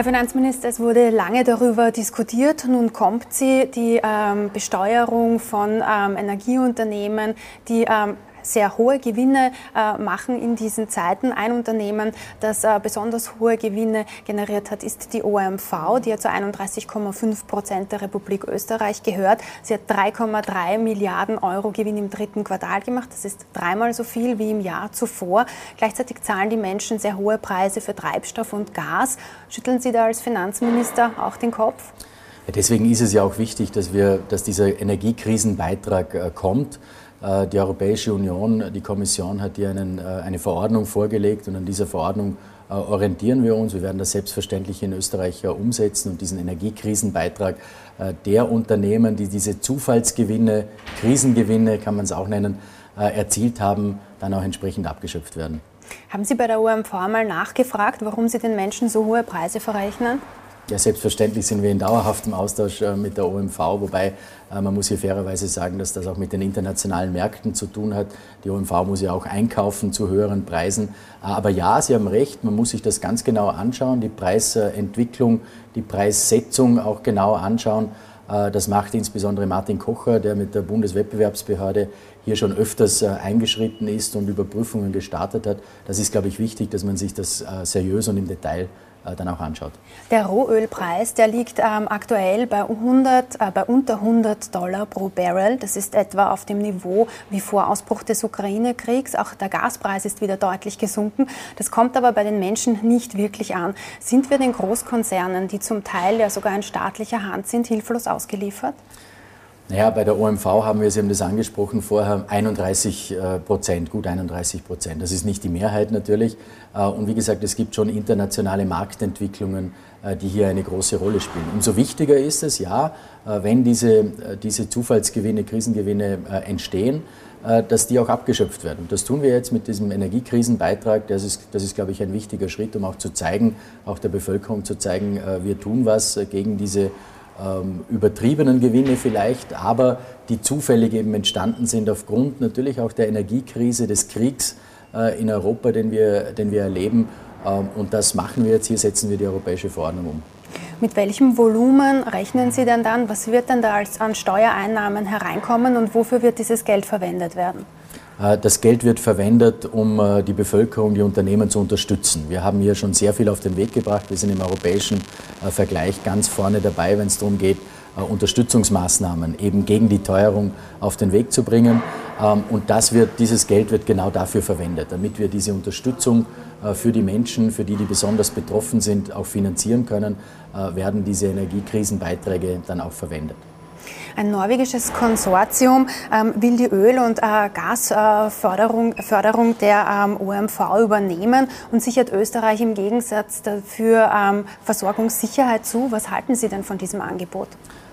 Herr Finanzminister, es wurde lange darüber diskutiert. Nun kommt sie, die ähm, Besteuerung von ähm, Energieunternehmen, die ähm, sehr hohe Gewinne äh, machen in diesen Zeiten. Ein Unternehmen, das äh, besonders hohe Gewinne generiert hat, ist die OMV, die ja zu 31,5 Prozent der Republik Österreich gehört. Sie hat 3,3 Milliarden Euro Gewinn im dritten Quartal gemacht. Das ist dreimal so viel wie im Jahr zuvor. Gleichzeitig zahlen die Menschen sehr hohe Preise für Treibstoff und Gas. Schütteln Sie da als Finanzminister auch den Kopf? Ja, deswegen ist es ja auch wichtig, dass, wir, dass dieser Energiekrisenbeitrag äh, kommt. Äh, die Europäische Union, die Kommission hat hier einen, äh, eine Verordnung vorgelegt und an dieser Verordnung äh, orientieren wir uns. Wir werden das selbstverständlich in Österreich umsetzen und diesen Energiekrisenbeitrag der Unternehmen, die diese Zufallsgewinne, Krisengewinne kann man es auch nennen, erzielt haben, dann auch entsprechend abgeschöpft werden. Haben Sie bei der OMV mal nachgefragt, warum Sie den Menschen so hohe Preise verrechnen? Ja, selbstverständlich sind wir in dauerhaftem Austausch äh, mit der OMV, wobei äh, man muss hier fairerweise sagen, dass das auch mit den internationalen Märkten zu tun hat. Die OMV muss ja auch einkaufen zu höheren Preisen. Äh, aber ja, Sie haben recht, man muss sich das ganz genau anschauen, die Preisentwicklung, die Preissetzung auch genau anschauen. Das macht insbesondere Martin Kocher, der mit der Bundeswettbewerbsbehörde hier schon öfters eingeschritten ist und Überprüfungen gestartet hat. Das ist, glaube ich, wichtig, dass man sich das seriös und im Detail äh, dann auch anschaut. Der Rohölpreis, der liegt ähm, aktuell bei, 100, äh, bei unter 100 Dollar pro Barrel. Das ist etwa auf dem Niveau wie vor Ausbruch des Ukraine-Kriegs. Auch der Gaspreis ist wieder deutlich gesunken. Das kommt aber bei den Menschen nicht wirklich an. Sind wir den Großkonzernen, die zum Teil ja sogar in staatlicher Hand sind, hilflos ausgeliefert? Naja, bei der OMV haben wir, Sie haben das angesprochen vorher, 31 äh, Prozent, gut 31 Prozent. Das ist nicht die Mehrheit natürlich. Äh, und wie gesagt, es gibt schon internationale Marktentwicklungen, äh, die hier eine große Rolle spielen. Umso wichtiger ist es, ja, wenn diese, diese Zufallsgewinne, Krisengewinne entstehen, dass die auch abgeschöpft werden. Und das tun wir jetzt mit diesem Energiekrisenbeitrag. Das ist, das ist, glaube ich, ein wichtiger Schritt, um auch zu zeigen, auch der Bevölkerung zu zeigen, wir tun was gegen diese ähm, übertriebenen Gewinne vielleicht, aber die zufällig eben entstanden sind aufgrund natürlich auch der Energiekrise, des Kriegs äh, in Europa, den wir, den wir erleben. Ähm, und das machen wir jetzt. Hier setzen wir die europäische Verordnung um. Mit welchem Volumen rechnen Sie denn dann? Was wird denn da als, an Steuereinnahmen hereinkommen und wofür wird dieses Geld verwendet werden? Äh, das Geld wird verwendet, um äh, die Bevölkerung, die Unternehmen zu unterstützen. Wir haben hier schon sehr viel auf den Weg gebracht. Wir sind im europäischen äh, Vergleich ganz vorne dabei, wenn es darum geht, Unterstützungsmaßnahmen eben gegen die Teuerung auf den Weg zu bringen. Ähm, und das wird, dieses Geld wird genau dafür verwendet, damit wir diese Unterstützung für die Menschen, für die, die besonders betroffen sind, auch finanzieren können, werden diese Energiekrisenbeiträge dann auch verwendet. Ein norwegisches Konsortium ähm, will die Öl- und äh, Gasförderung Förderung der ähm, OMV übernehmen und sichert Österreich im Gegensatz dafür ähm, Versorgungssicherheit zu. Was halten Sie denn von diesem Angebot?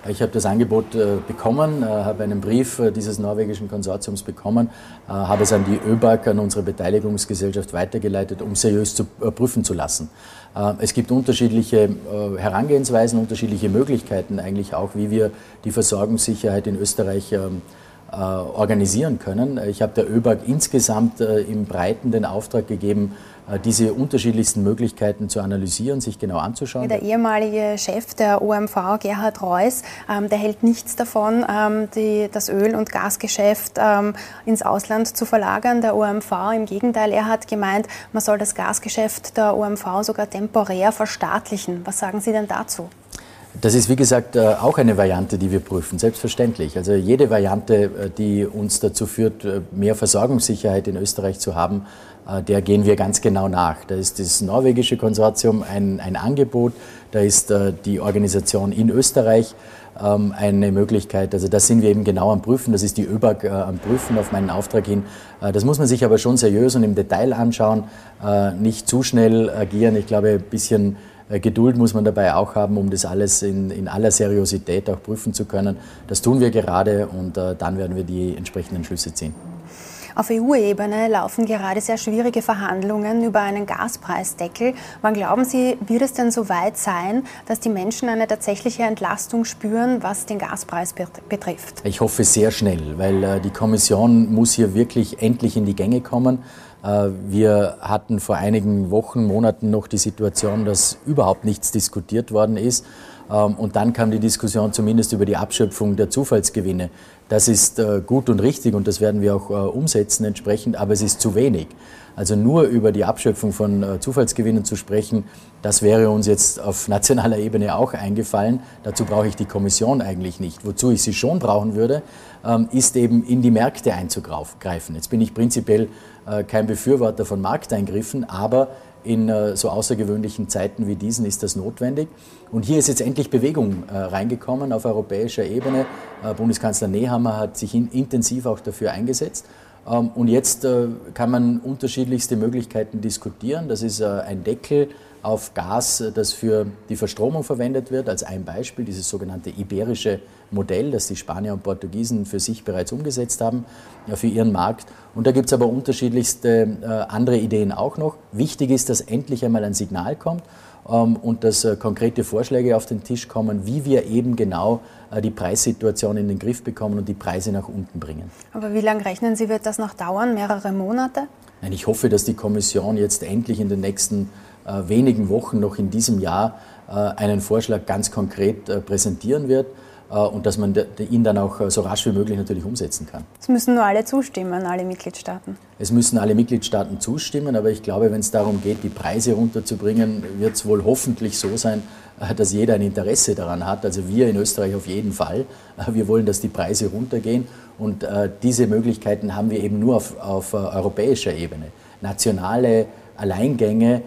Ich habe das Angebot äh, bekommen, äh, habe einen Brief äh, dieses norwegischen Konsortiums bekommen, habe es an die ÖBAG, an unsere Beteiligungsgesellschaft weitergeleitet, um seriös zu prüfen zu lassen. Es gibt unterschiedliche Herangehensweisen, unterschiedliche Möglichkeiten eigentlich auch, wie wir die Versorgungssicherheit in Österreich ähm, organisieren können. Ich habe der ÖBAG insgesamt im Breiten den Auftrag gegeben, diese unterschiedlichsten Möglichkeiten zu analysieren, sich genau anzuschauen. Der ehemalige Chef der OMV, Gerhard Reuss, ähm, der hält nichts davon, ähm, die, das Öl- und Gasgeschäft ähm, ins Ausland zu verlagern. Der OMV im Gegenteil, er hat gemeint, man soll das Gasgeschäft der OMV sogar temporär verstaatlichen. Was sagen Sie denn dazu? Das ist, wie gesagt, äh, auch eine Variante, die wir prüfen, selbstverständlich. Also jede Variante, äh, die uns dazu führt, mehr Versorgungssicherheit in Österreich zu haben, äh, der gehen wir ganz genau nach. Da ist das norwegische Konsortium ein, ein Angebot, da ist äh, die Organisation in Österreich ähm, eine Möglichkeit. Also das sind wir eben genau am Prüfen, das ist die ÖBAG äh, am Prüfen auf meinen Auftrag hin. das muss man sich aber schon seriös und im Detail anschauen, nicht zu schnell agieren. Ich glaube, ein bisschen Geduld muss man dabei auch haben, um das alles in, in aller Seriosität auch prüfen zu können. Das tun wir gerade und dann werden wir die entsprechenden Schlüsse ziehen. Auf EU-Ebene laufen gerade sehr schwierige Verhandlungen über einen Gaspreisdeckel. Wann glauben Sie, wird es denn so weit sein, dass die Menschen eine tatsächliche Entlastung spüren, was den Gaspreis betrifft? Ich hoffe sehr schnell, weil äh, die Kommission muss hier wirklich endlich in die Gänge kommen. Äh, wir hatten vor einigen Wochen, Monaten noch die Situation, dass überhaupt nichts diskutiert worden ist. Ähm, und dann kam die Diskussion zumindest über die Abschöpfung der Zufallsgewinne. Das ist äh, gut und richtig und das werden wir auch äh, umsetzen entsprechend, aber es ist zu wenig. Also nur über die Abschöpfung von äh, Zufallsgewinnen zu sprechen, das wäre uns jetzt auf nationaler Ebene auch eingefallen. Dazu brauche ich die Kommission eigentlich nicht. Wozu ich sie schon brauchen würde, ähm, ist eben in die Märkte einzugreifen. Jetzt bin ich prinzipiell kein Befürworter von Markteingriffen, aber in so außergewöhnlichen Zeiten wie diesen ist das notwendig. Und hier ist jetzt endlich Bewegung reingekommen auf europäischer Ebene. Bundeskanzler Nehammer hat sich intensiv auch dafür eingesetzt. Ähm, und jetzt äh, kann man unterschiedlichste Möglichkeiten diskutieren. Das ist äh, ein Deckel auf Gas, äh, das für die Verstromung verwendet wird, als ein Beispiel, dieses sogenannte iberische Modell, das die Spanier und Portugiesen für sich bereits umgesetzt haben, für ihren Markt. Und da gibt es aber unterschiedlichste andere Ideen auch noch. Wichtig ist, dass endlich einmal ein Signal kommt ähm, und dass äh, konkrete Vorschläge auf den Tisch kommen, wie wir eben genau äh, die Preissituation in den Griff bekommen und die Preise nach unten bringen. Aber wie lange rechnen Sie, wird das noch dauern? Mehrere Monate? Nein, ich hoffe, dass die Kommission jetzt endlich in den nächsten äh, wenigen Wochen noch in diesem Jahr einen Vorschlag ganz konkret präsentieren wird. Äh, und dass man ihn dann auch äh, so rasch wie möglich natürlich umsetzen kann. Es müssen nur alle zustimmen, alle Mitgliedstaaten. Es müssen alle Mitgliedstaaten zustimmen, aber ich glaube, wenn es darum geht, die Preise runterzubringen, wird es wohl hoffentlich so sein, äh, dass jeder ein Interesse daran hat. Also wir in Österreich auf jeden Fall. Wir wollen, dass die Preise runtergehen und diese Möglichkeiten haben wir eben nur auf, auf europäischer Ebene. Nationale Alleingänge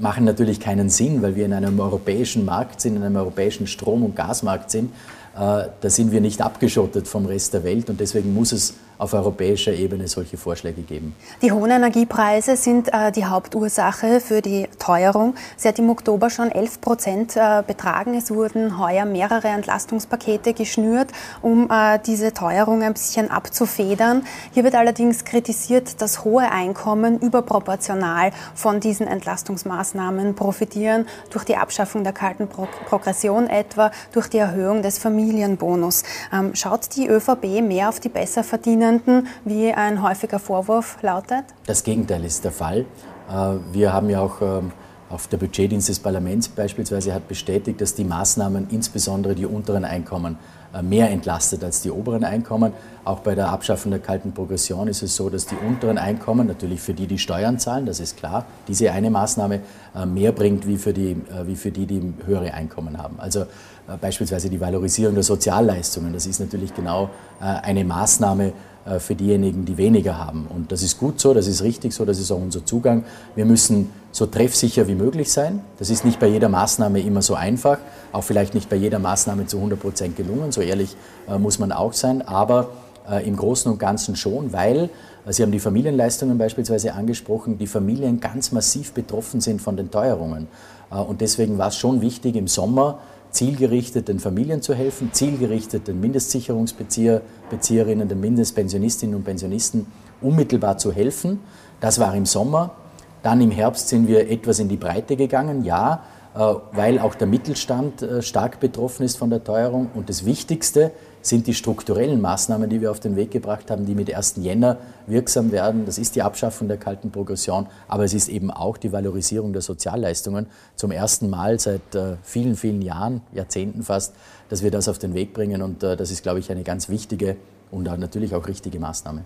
machen natürlich keinen Sinn, weil wir in einem europäischen Markt sind, in einem europäischen Strom- und Gasmarkt sind. Äh, da sind wir nicht abgeschottet vom Rest der Welt und deswegen muss es auf europäischer Ebene solche Vorschläge geben. Die hohen Energiepreise sind äh, die Hauptursache für die Teuerung. Sie hat im Oktober schon 11 Prozent äh, betragen. Es wurden heuer mehrere Entlastungspakete geschnürt, um äh, diese Teuerung ein bisschen abzufedern. Hier wird allerdings kritisiert, dass hohe Einkommen überproportional von diesen Entlastungsmaßnahmen profitieren, durch die Abschaffung der kalten Pro Progression etwa, durch die Erhöhung des Familienbonus. Ähm, schaut die ÖVP mehr auf die Besserverdienenden Studierenden, wie ein häufiger Vorwurf lautet? Das Gegenteil ist der Fall. Äh, wir haben ja auch ähm, auf der Budgetdienst des Parlaments beispielsweise hat bestätigt, dass die Maßnahmen insbesondere die unteren Einkommen äh, mehr entlastet als die oberen Einkommen. Auch bei der Abschaffung der kalten Progression ist es so, dass die unteren Einkommen, natürlich für die, die Steuern zahlen, das ist klar, diese eine Maßnahme äh, mehr bringt wie für die, wie für die, die höhere Einkommen haben. Also beispielsweise die Valorisierung der Sozialleistungen, das ist natürlich genau eine Maßnahme, für diejenigen, die weniger haben. Und das ist gut so, das ist richtig so, das ist auch unser Zugang. Wir müssen so treffsicher wie möglich sein. Das ist nicht bei jeder Maßnahme immer so einfach, auch vielleicht nicht bei jeder Maßnahme zu 100 Prozent gelungen, so ehrlich äh, muss man auch sein, aber äh, im Großen und Ganzen schon, weil Sie haben die Familienleistungen beispielsweise angesprochen, die Familien ganz massiv betroffen sind von den Teuerungen. Und deswegen war es schon wichtig, im Sommer zielgerichtet den Familien zu helfen, zielgerichtet den Mindestsicherungsbezieherinnen, den Mindestpensionistinnen und Pensionisten unmittelbar zu helfen. Das war im Sommer. Dann im Herbst sind wir etwas in die Breite gegangen, ja, äh, weil auch der Mittelstand äh, stark betroffen ist von der Teuerung. Und das Wichtigste sind die strukturellen Maßnahmen, die wir auf den Weg gebracht haben, die mit 1. Jänner wirksam werden. Das ist die Abschaffung der kalten Progression, aber es ist eben auch die Valorisierung der Sozialleistungen. Zum ersten Mal seit äh, vielen, vielen Jahren, Jahrzehnten fast, dass wir das auf den Weg bringen. Und äh, das ist, glaube ich, eine ganz wichtige und natürlich auch richtige Maßnahme.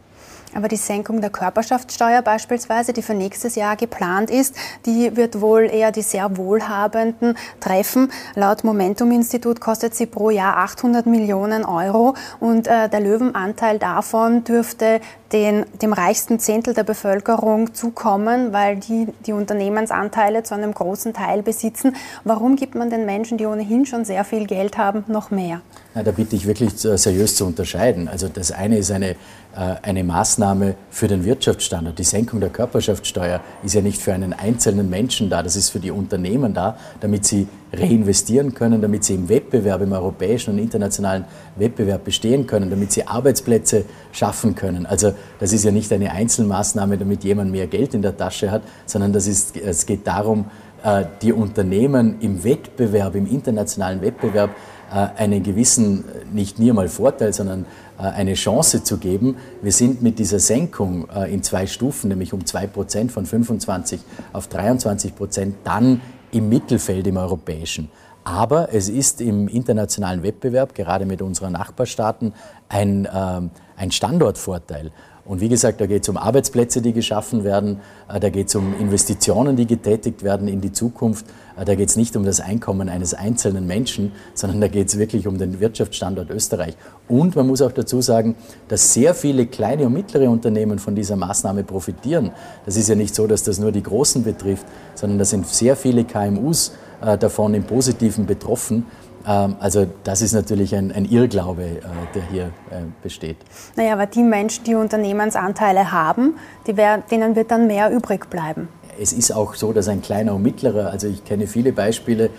Aber die Senkung der Körperschaftssteuer beispielsweise, die für nächstes Jahr geplant ist, die wird wohl eher die sehr Wohlhabenden treffen. Laut Momentum-Institut kostet sie pro Jahr 800 Millionen Euro und äh, der Löwenanteil davon dürfte den, dem reichsten Zehntel der Bevölkerung zukommen, weil die die Unternehmensanteile zu einem großen Teil besitzen. Warum gibt man den Menschen, die ohnehin schon sehr viel Geld haben, noch mehr? Na, da bitte ich wirklich seriös zu unterscheiden. Also das eine ist eine äh, eine Maßnahme für den Wirtschaftsstandort. Die Senkung der Körperschaftssteuer ist ja nicht für einen einzelnen Menschen da, das ist für die Unternehmen da, damit sie reinvestieren können, damit sie im Wettbewerb, im europäischen und internationalen Wettbewerb bestehen können, damit sie Arbeitsplätze schaffen können. Also das ist ja nicht eine Einzelmaßnahme, damit jemand mehr Geld in der Tasche hat, sondern das ist, es geht darum, äh, die Unternehmen im Wettbewerb, im internationalen Wettbewerb einen gewissen, nicht nur mal Vorteil, sondern eine Chance zu geben. Wir sind mit dieser Senkung in zwei Stufen, nämlich um zwei Prozent von 25 auf 23 Prozent, dann im Mittelfeld im europäischen. Aber es ist im internationalen Wettbewerb, gerade mit unseren Nachbarstaaten, ein, ähm, ein Standortvorteil. Und wie gesagt, da geht es um Arbeitsplätze, die geschaffen werden, äh, da geht es um Investitionen, die getätigt werden in die Zukunft, äh, da geht es nicht um das Einkommen eines einzelnen Menschen, sondern da geht es wirklich um den Wirtschaftsstandort Österreich. Und man muss auch dazu sagen, dass sehr viele kleine und mittlere Unternehmen von dieser Maßnahme profitieren. Das ist ja nicht so, dass das nur die Großen betrifft, sondern da sind sehr viele KMUs äh, davon im Positiven betroffen. Ähm, also das ist natürlich ein, ein Irrglaube, äh, der hier äh, besteht. Naja, aber die Menschen, die Unternehmensanteile haben, die wär, denen wird dann mehr übrig bleiben. Es ist auch so, dass ein kleiner und mittlerer, also ich kenne viele Beispiele,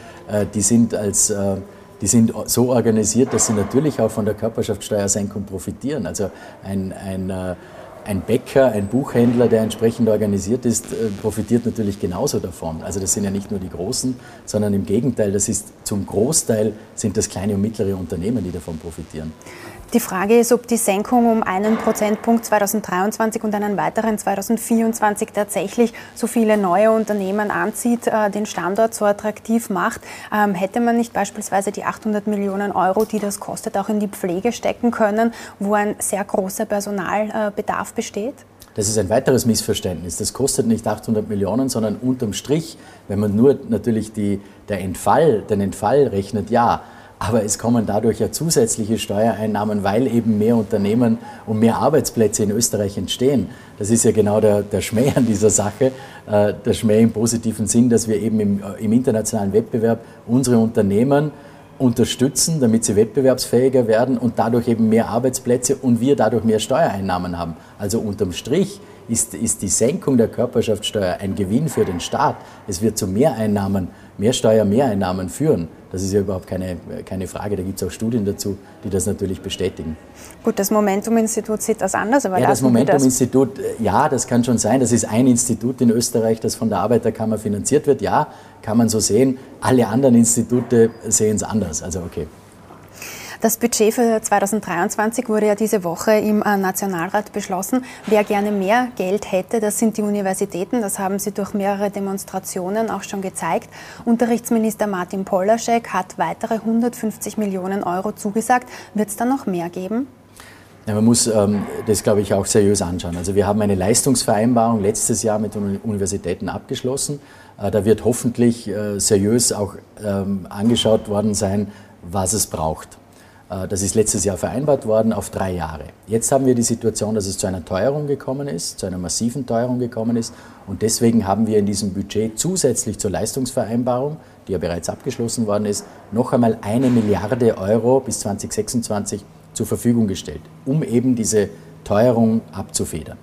die sind als die sind so organisiert, dass sie natürlich auch von der Körperschaftssteuersenkung profitieren. Also ein, ein ein Bäcker, ein Buchhändler, der entsprechend organisiert ist, äh, profitiert natürlich genauso davon. Also das sind ja nicht nur die Großen, sondern im Gegenteil, das ist zum Großteil sind das kleine und mittlere Unternehmen, die davon profitieren. Die Frage ist, ob die Senkung um einen Prozentpunkt 2023 und einen weiteren 2024 tatsächlich so viele neue Unternehmen anzieht, äh, den Standort so attraktiv macht. Ähm, hätte man nicht beispielsweise die 800 Millionen Euro, die das kostet, auch in die Pflege stecken können, wo ein sehr großer Personalbedarf besteht? Das ist ein weiteres Missverständnis. Das kostet nicht 800 Millionen, sondern unterm Strich, wenn man nur natürlich die, der Entfall, den Entfall rechnet, ja. Aber es kommen dadurch ja zusätzliche Steuereinnahmen, weil eben mehr Unternehmen und mehr Arbeitsplätze in Österreich entstehen. Das ist ja genau der, der Schmäh an dieser Sache, äh, der Schmäh im positiven Sinn, dass wir eben im, äh, im internationalen Wettbewerb unsere Unternehmen unterstützen, damit sie wettbewerbsfähiger werden und dadurch eben mehr Arbeitsplätze und wir dadurch mehr Steuereinnahmen haben. Also unterm Strich ist, ist die Senkung der Körperschaftssteuer ein Gewinn für den Staat. Es wird zu Mehreinnahmen, mehr Steuermehreinnahmen führen. Das ist ja überhaupt keine, keine Frage. Da gibt es auch Studien dazu, die das natürlich bestätigen. Gut, das Momentum-Institut sieht das anders. Aber ja, das Momentum-Institut, äh, ja, das kann schon sein. Das ist ein Institut in Österreich, das von der Arbeiterkammer finanziert wird. Ja, kann man so sehen. Alle anderen Institute sehen es anders. Also okay. Das Budget für 2023 wurde ja diese Woche im äh, Nationalrat beschlossen. Wer gerne mehr Geld hätte, das sind die Universitäten. Das haben sie durch mehrere Demonstrationen auch schon gezeigt. Unterrichtsminister Martin Polaschek hat weitere 150 Millionen Euro zugesagt. Wird es da noch mehr geben? Ja, man muss ähm, das, glaube ich, auch seriös anschauen. Also wir haben eine Leistungsvereinbarung letztes Jahr mit den Universitäten abgeschlossen. Äh, da wird hoffentlich äh, seriös auch ähm, angeschaut worden sein, was es braucht. Äh, das ist letztes Jahr vereinbart worden auf drei Jahre. Jetzt haben wir die Situation, dass es zu einer Teuerung gekommen ist, zu einer massiven Teuerung gekommen ist. Und deswegen haben wir in diesem Budget zusätzlich zur Leistungsvereinbarung, die ja bereits abgeschlossen worden ist, noch einmal eine Milliarde Euro bis 2026 zur Verfügung gestellt, um eben diese Teuerung abzufedern.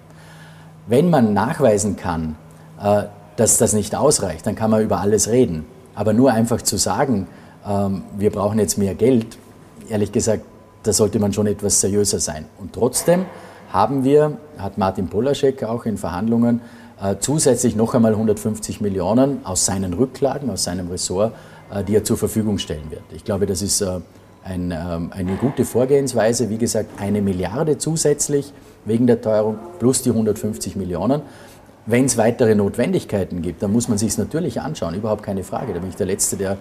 Wenn man nachweisen kann, äh, dass das nicht ausreicht, dann kann man über alles reden. Aber nur einfach zu sagen, ähm, wir brauchen jetzt mehr Geld, ehrlich gesagt, da sollte man schon etwas seriöser sein. Und trotzdem haben wir, hat Martin Polaschek auch in Verhandlungen, äh, zusätzlich noch einmal 150 Millionen aus seinen Rücklagen, aus seinem Ressort, äh, die er zur Verfügung stellen wird. Ich glaube, das ist äh, ein, ähm, eine gute Vorgehensweise. Wie gesagt, eine Milliarde zusätzlich wegen der Teuerung plus die 150 Millionen. Wenn es weitere Notwendigkeiten gibt, dann muss man sich es natürlich anschauen, überhaupt keine Frage. Da bin ich der Letzte, der,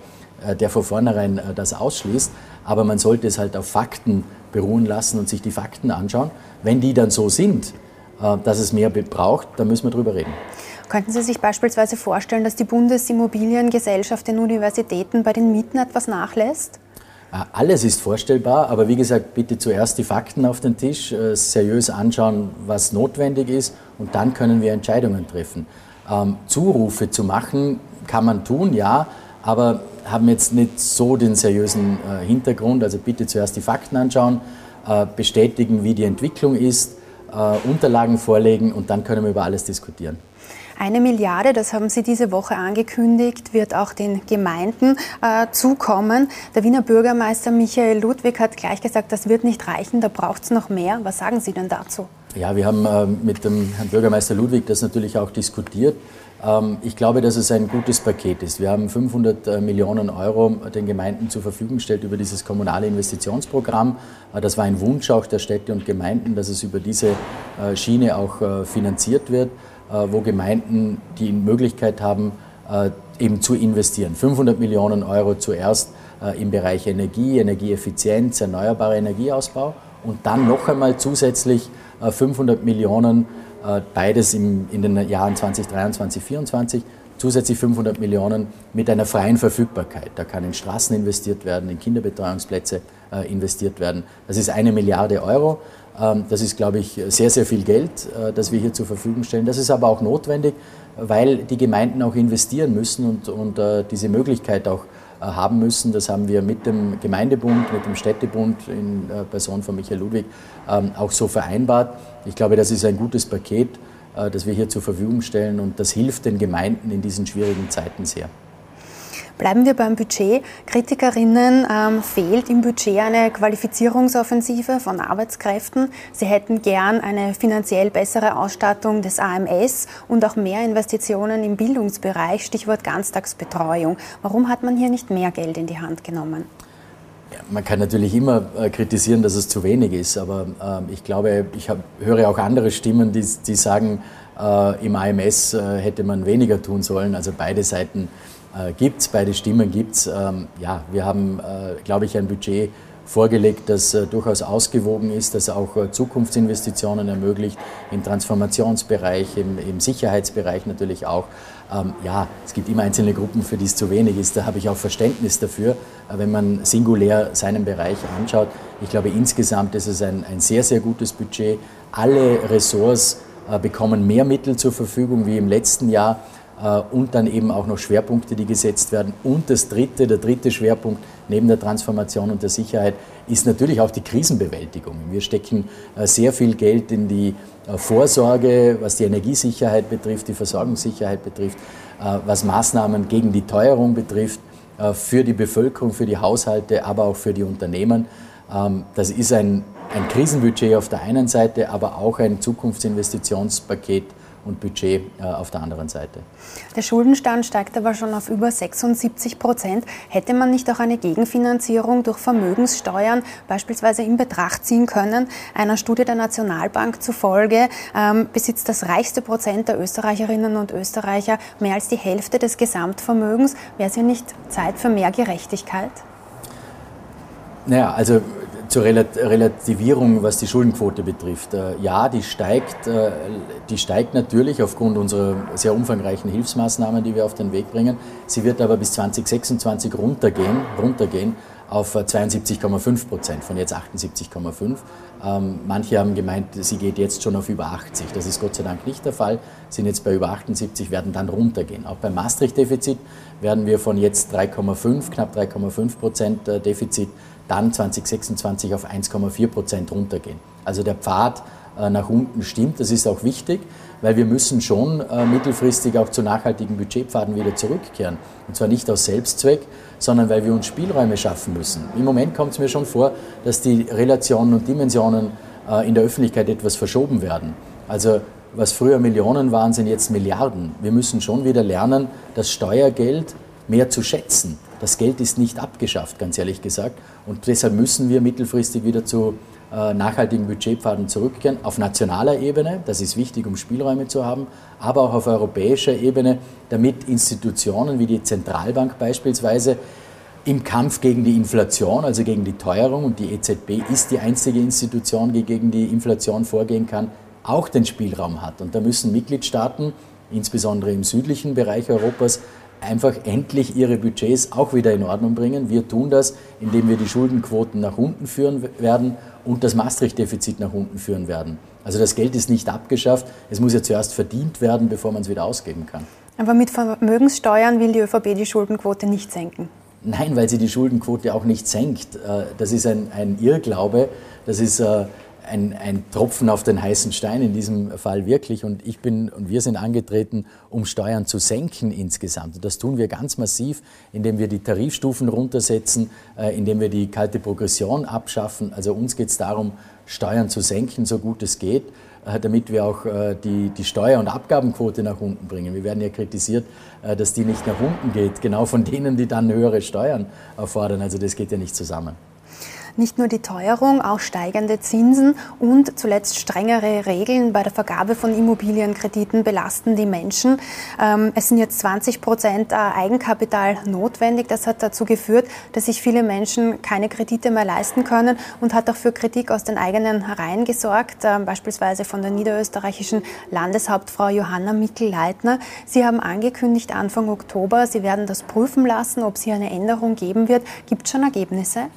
äh, der von vornherein äh, das ausschließt. Aber man sollte es halt auf Fakten beruhen lassen und sich die Fakten anschauen. Wenn die dann so sind, äh, dass es mehr braucht, dann müssen wir darüber reden. Könnten Sie sich beispielsweise vorstellen, dass die Bundesimmobiliengesellschaft den Universitäten bei den Mieten etwas nachlässt? Alles ist vorstellbar, aber wie gesagt, bitte zuerst die Fakten auf den Tisch, äh, seriös anschauen, was notwendig ist und dann können wir Entscheidungen treffen. Ähm, Zurufe zu machen kann man tun, ja, aber haben jetzt nicht so den seriösen äh, Hintergrund. Also bitte zuerst die Fakten anschauen, äh, bestätigen, wie die Entwicklung ist, Unterlagen vorlegen und dann können wir über alles diskutieren. Eine Milliarde, das haben Sie diese Woche angekündigt, wird auch den Gemeinden äh, zukommen. Der Wiener Bürgermeister Michael Ludwig hat gleich gesagt, das wird nicht reichen, da braucht es noch mehr. Was sagen Sie denn dazu? Ja, wir haben äh, mit dem Herrn Bürgermeister Ludwig das natürlich auch diskutiert. Ähm, ich glaube, dass es ein gutes Paket ist. Wir haben 500 äh, Millionen Euro den Gemeinden zur Verfügung gestellt über dieses kommunale Investitionsprogramm. Äh, das war ein Wunsch auch der Städte und Gemeinden, dass es über diese äh, Schiene auch finanziert wird, wo Gemeinden die Möglichkeit haben, eben zu investieren. 500 Millionen Euro zuerst im Bereich Energie, Energieeffizienz, erneuerbarer Energieausbau und dann noch einmal zusätzlich 500 Millionen äh, beides in den Jahren 2023, 2024 zusätzlich 500 Millionen mit einer freien Verfügbarkeit. Da kann in Straßen investiert werden, in Kinderbetreuungsplätze äh, investiert werden. Das ist eine Milliarde Euro. Ähm, das ist, glaube ich, sehr, sehr viel Geld, äh, das wir hier zur Verfügung stellen. Das ist aber auch notwendig, weil die Gemeinden auch investieren müssen und, und äh, diese Möglichkeit auch äh, haben müssen. Das haben wir mit dem Gemeindebund, mit dem Städtebund in Person von Michael Ludwig ähm, auch so vereinbart. Ich glaube, das ist ein gutes Paket, das wir hier zur Verfügung stellen und das hilft den Gemeinden in diesen schwierigen Zeiten sehr. Bleiben wir beim Budget. Kritikerinnen ähm, fehlt im Budget eine Qualifizierungsoffensive von Arbeitskräften. Sie hätten gern eine finanziell bessere Ausstattung des AMS und auch mehr Investitionen im Bildungsbereich, Stichwort Ganztagsbetreuung. Warum hat man hier nicht mehr Geld in die Hand genommen? Ja, man kann natürlich immer äh, kritisieren, dass es zu wenig ist, aber äh, ich glaube, ich hab, höre auch andere Stimmen, die, die sagen, äh, im AMS äh, hätte man weniger tun sollen. Also beide Seiten äh, gibt es, beide Stimmen gibt es. Ähm, ja, wir haben, äh, glaube ich, ein Budget vorgelegt, das äh, durchaus ausgewogen ist, das auch äh, Zukunftsinvestitionen ermöglicht, im Transformationsbereich, im, im Sicherheitsbereich natürlich auch. Ähm, ja, es gibt immer einzelne Gruppen, für die es zu wenig ist. Da habe ich auch Verständnis dafür, äh, wenn man singulär seinen Bereich anschaut. Ich glaube, insgesamt ist es ein, ein sehr, sehr gutes Budget. Alle Ressorts äh, bekommen mehr Mittel zur Verfügung wie im letzten Jahr. Äh, und dann eben auch noch Schwerpunkte, die gesetzt werden. Und das dritte, der dritte Schwerpunkt neben der Transformation und der Sicherheit ist natürlich auch die Krisenbewältigung. Wir stecken äh, sehr viel Geld in die äh, Vorsorge, was die Energiesicherheit betrifft, die Versorgungssicherheit betrifft, was Maßnahmen gegen die Teuerung betrifft, für die Bevölkerung, für die Haushalte, aber auch für die Unternehmen. Ähm, das ist ein, ein Krisenbudget auf der einen Seite, aber auch ein Zukunftsinvestitionspaket und Budget äh, auf der anderen Seite. Der Schuldenstand steigt aber schon auf über 76 Prozent. Hätte man nicht auch eine Gegenfinanzierung durch Vermögenssteuern beispielsweise in Betracht ziehen können? Einer Studie der Nationalbank zufolge ähm, besitzt das reichste Prozent der Österreicherinnen und Österreicher mehr als die Hälfte des Gesamtvermögens. Wäre es ja nicht Zeit für mehr Gerechtigkeit? Naja, also zur Relativierung, was die Schuldenquote betrifft. Äh, ja, die steigt, äh, die steigt natürlich aufgrund unserer sehr umfangreichen Hilfsmaßnahmen, die wir auf den Weg bringen. Sie wird aber bis 2026 runtergehen, runtergehen auf 72,5 Prozent, von jetzt 78,5. Ähm, manche haben gemeint, sie geht jetzt schon auf über 80. Das ist Gott sei Dank nicht der Fall. Sind jetzt bei über 78, werden dann runtergehen. Auch beim Maastricht-Defizit werden wir von jetzt 3,5, knapp 3,5 Prozent äh, Defizit dann 2026 auf 1,4 Prozent runtergehen. Also der Pfad äh, nach unten stimmt. Das ist auch wichtig, weil wir müssen schon äh, mittelfristig auch zu nachhaltigen Budgetpfaden wieder zurückkehren. Und zwar nicht aus Selbstzweck, sondern weil wir uns Spielräume schaffen müssen. Im Moment kommt es mir schon vor, dass die Relationen und Dimensionen äh, in der Öffentlichkeit etwas verschoben werden. Also was früher Millionen waren, sind jetzt Milliarden. Wir müssen schon wieder lernen, das Steuergeld mehr zu schätzen. Das Geld ist nicht abgeschafft, ganz ehrlich gesagt. Und deshalb müssen wir mittelfristig wieder zu äh, nachhaltigen Budgetpfaden zurückkehren. Auf nationaler Ebene, das ist wichtig, um Spielräume zu haben, aber auch auf europäischer Ebene, damit Institutionen wie die Zentralbank beispielsweise im Kampf gegen die Inflation, also gegen die Teuerung, und die EZB ist die einzige Institution, die gegen die Inflation vorgehen kann, auch den Spielraum hat. Und da müssen Mitgliedstaaten, insbesondere im südlichen Bereich Europas, einfach endlich ihre Budgets auch wieder in Ordnung bringen. Wir tun das, indem wir die Schuldenquoten nach unten führen werden und das Maastricht-Defizit nach unten führen werden. Also das Geld ist nicht abgeschafft, es muss ja zuerst verdient werden, bevor man es wieder ausgeben kann. Aber mit Vermögenssteuern will die ÖVP die Schuldenquote nicht senken. Nein, weil sie die Schuldenquote auch nicht senkt. Äh, das ist ein, ein Irrglaube. Das ist äh, ein, ein, Tropfen auf den heißen Stein in diesem Fall wirklich. Und ich bin und wir sind angetreten, um Steuern zu senken insgesamt. Und das tun wir ganz massiv, indem wir die Tarifstufen runtersetzen, äh, indem wir die kalte Progression abschaffen. Also uns geht es darum, Steuern zu senken, so gut es geht. damit wir auch die, die Steuer- und Abgabenquote nach unten bringen. Wir werden ja kritisiert, dass die nicht nach unten geht, genau von denen, die dann höhere Steuern erfordern. Also das geht ja nicht zusammen. Nicht nur die Teuerung, auch steigende Zinsen und zuletzt strengere Regeln bei der Vergabe von Immobilienkrediten belasten die Menschen. Ähm, es sind jetzt 20 Prozent äh, Eigenkapital notwendig. Das hat dazu geführt, dass sich viele Menschen keine Kredite mehr leisten können und hat auch für Kritik aus den eigenen Reihen gesorgt, ähm, beispielsweise von der niederösterreichischen Landeshauptfrau Johanna Mickel-Leitner. Sie haben angekündigt, Anfang Oktober, Sie werden das prüfen lassen, ob es hier eine Änderung geben wird. Gibt es schon Ergebnisse?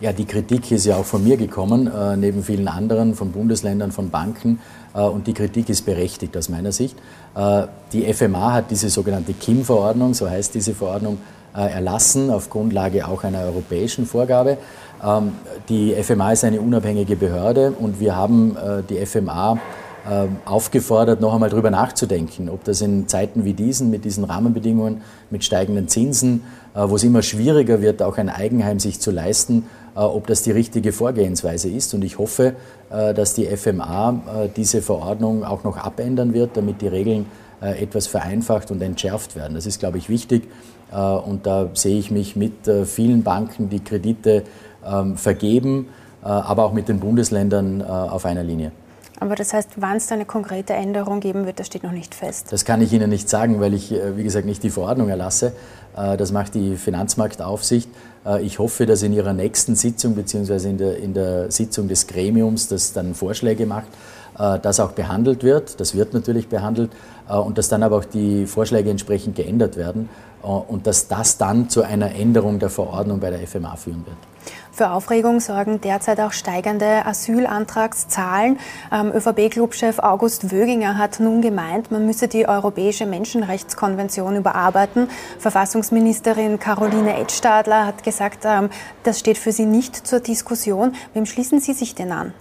Ja, die Kritik ist ja auch von mir gekommen, äh, neben vielen anderen, von Bundesländern, von Banken. Äh, und die Kritik ist berechtigt aus meiner Sicht. Äh, die FMA hat diese sogenannte KIM-Verordnung, so heißt diese Verordnung, äh, erlassen, auf Grundlage auch einer europäischen Vorgabe. Ähm, die FMA ist eine unabhängige Behörde und wir haben äh, die FMA ähm, aufgefordert, noch einmal darüber nachzudenken, ob das in Zeiten wie diesen, mit diesen Rahmenbedingungen, mit steigenden Zinsen, äh, wo es immer schwieriger wird, auch ein Eigenheim sich zu leisten, äh, ob das die richtige Vorgehensweise ist. Und ich hoffe, äh, dass die FMA diese Verordnung auch noch abändern wird, damit die Regeln etwas vereinfacht und entschärft werden. Das ist, glaube ich, wichtig. Und da sehe ich mich mit vielen Banken, die Kredite ähm, vergeben, aber auch mit den Bundesländern auf einer Linie. Aber das heißt, wann es da eine konkrete Änderung geben wird, das steht noch nicht fest. Das kann ich Ihnen nicht sagen, weil ich, äh, wie gesagt, nicht die Verordnung erlasse. Äh, das macht die Finanzmarktaufsicht. Äh, ich hoffe, dass in Ihrer nächsten Sitzung beziehungsweise in der, in der Sitzung des Gremiums, das dann Vorschläge macht, das auch behandelt wird. Das wird natürlich behandelt und dass dann aber auch die Vorschläge entsprechend geändert werden und dass das dann zu einer Änderung der Verordnung bei der FMA führen wird. Für Aufregung sorgen derzeit auch steigende Asylantragszahlen. ÖVP-Clubchef August Wöginger hat nun gemeint, man müsse die Europäische Menschenrechtskonvention überarbeiten. Verfassungsministerin Caroline Edstadler hat gesagt, ähm, das steht für sie nicht zur Diskussion. Wem schließen Sie sich denn an?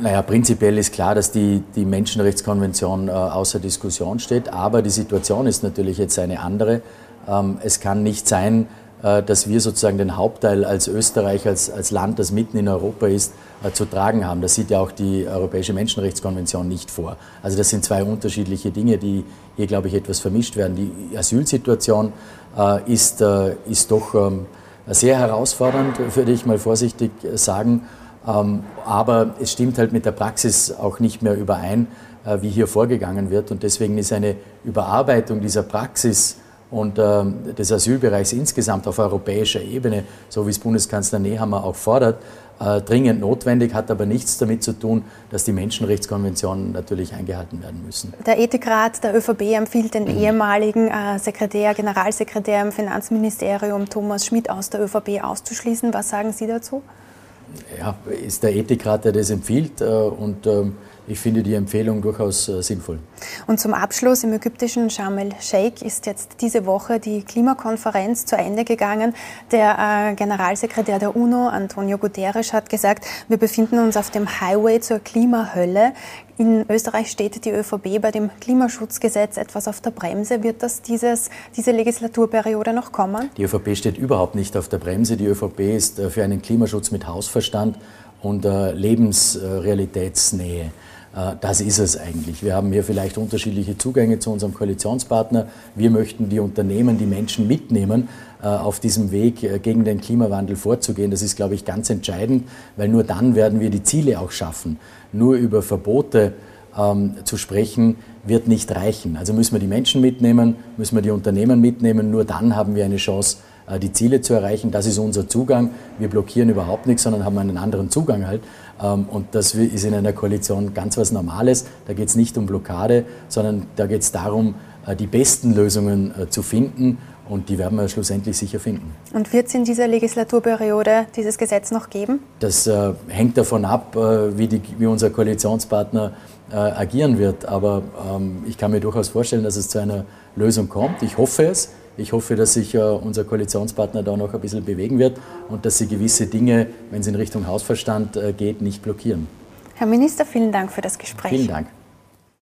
Naja, prinzipiell ist klar, dass die, die Menschenrechtskonvention äh, außer Diskussion steht, aber die Situation ist natürlich jetzt eine andere. Ähm, es kann nicht sein, dass wir sozusagen den Hauptteil als Österreich, als, als Land, das mitten in Europa ist, äh, zu tragen haben. Das sieht ja auch die Europäische Menschenrechtskonvention nicht vor. Also das sind zwei unterschiedliche Dinge, die hier, glaube ich, etwas vermischt werden. Die Asylsituation äh, ist, ist doch ähm, sehr herausfordernd, würde ich mal vorsichtig sagen. Ähm, aber es stimmt halt mit der Praxis auch nicht mehr überein, wie hier vorgegangen wird. Und deswegen ist eine Überarbeitung dieser Praxis und äh, des Asylbereichs insgesamt auf europäischer Ebene, so wie es Bundeskanzler Nehammer auch fordert, äh, dringend notwendig, hat aber nichts damit zu tun, dass die Menschenrechtskonventionen natürlich eingehalten werden müssen. Der Ethikrat der ÖVP empfiehlt den ehemaligen äh, Sekretär, Generalsekretär im Finanzministerium Thomas Schmidt aus der ÖVP auszuschließen. Was sagen Sie dazu? Ja, ist der Ethikrat, der das empfiehlt äh, und ähm, ich finde die Empfehlung durchaus äh, sinnvoll. Und zum Abschluss im ägyptischen Sharm el-Sheikh ist jetzt diese Woche die Klimakonferenz zu Ende gegangen. Der äh, Generalsekretär der UNO, Antonio Guterres, hat gesagt, wir befinden uns auf dem Highway zur Klimahölle. In Österreich steht die ÖVP bei dem Klimaschutzgesetz etwas auf der Bremse. Wird das dieses, diese Legislaturperiode noch kommen? Die ÖVP steht überhaupt nicht auf der Bremse. Die ÖVP ist äh, für einen Klimaschutz mit Hausverstand und äh, Lebensrealitätsnähe. Äh, das ist es eigentlich. Wir haben hier vielleicht unterschiedliche Zugänge zu unserem Koalitionspartner. Wir möchten die Unternehmen, die Menschen mitnehmen, äh, auf diesem Weg äh, gegen den Klimawandel vorzugehen. Das ist, glaube ich, ganz entscheidend, weil nur dann werden wir die Ziele auch schaffen. Nur über Verbote ähm, zu sprechen, wird nicht reichen. Also müssen wir die Menschen mitnehmen, müssen wir die Unternehmen mitnehmen. Nur dann haben wir eine Chance, die Ziele zu erreichen. Das ist unser Zugang. Wir blockieren überhaupt nichts, sondern haben einen anderen Zugang halt. Ähm, und das ist in einer Koalition ganz was Normales. Da geht es nicht um Blockade, sondern da geht es darum, äh, die besten Lösungen äh, zu finden. Und die werden wir schlussendlich sicher finden. Und wird es in dieser Legislaturperiode dieses Gesetz noch geben? Das äh, hängt davon ab, äh, wie, die, wie, unser Koalitionspartner äh, agieren wird. Aber ähm, ich kann mir durchaus vorstellen, dass es zu einer Lösung kommt. Ich hoffe es. Ich hoffe, dass sich äh, unser Koalitionspartner da noch ein bisschen bewegen wird und dass sie gewisse Dinge, wenn es in Richtung Hausverstand äh, geht, nicht blockieren. Herr Minister, vielen Dank für das Gespräch. Vielen Dank.